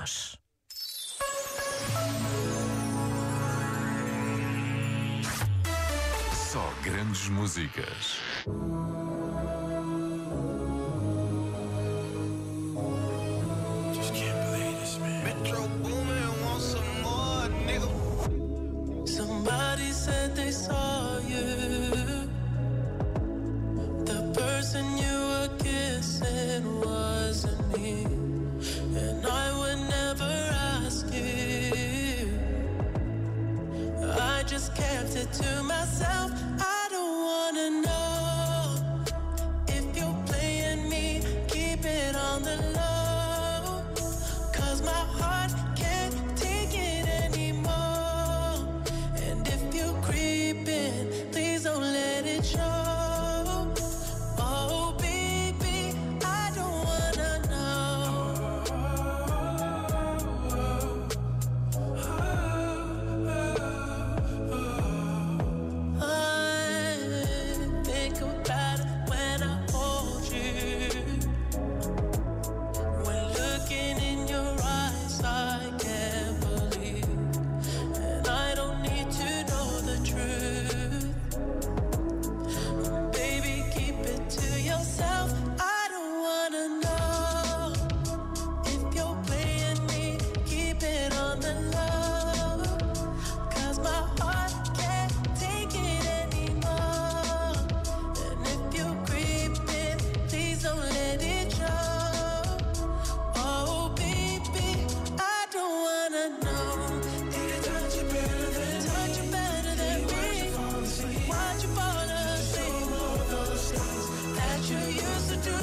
nós. Só grandes músicas.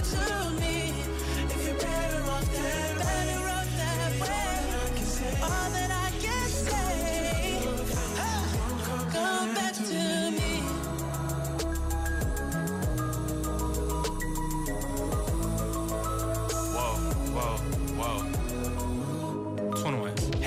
To me. If you're better off that,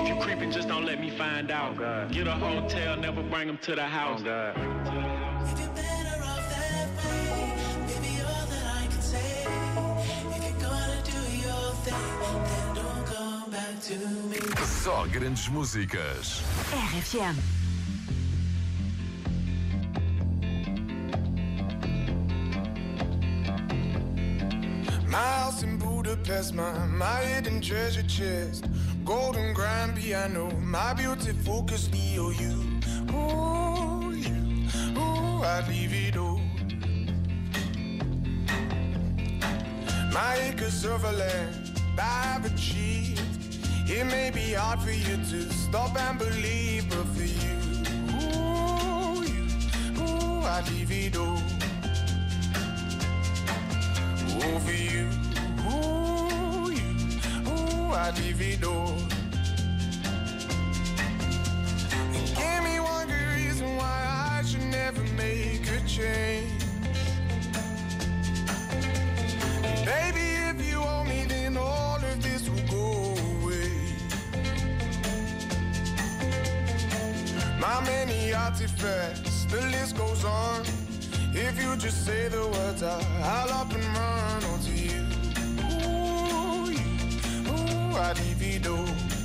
If you creeping, just don't let me find out. Oh, Get a hotel, never bring them to the house. Oh, if you're better off that way, baby, all that I can say. If you're gonna do your thing, then don't come back to me. Só grandes músicas. RFM. My house in Budapest, my, my hidden treasure chest. Golden grand piano, my beauty focus EOU. Ooh, you, ooh, I'd leave it all. My acres of land I've achieved. It may be hard for you to stop and believe, but for you, ooh, you, ooh, I'd leave it all. Ooh, for you, And give me one good reason why I should never make a change. Baby, if you owe me, then all of this will go away. My many artifacts, the list goes on. If you just say the words, I- I'll up and run onto ooh, I divido.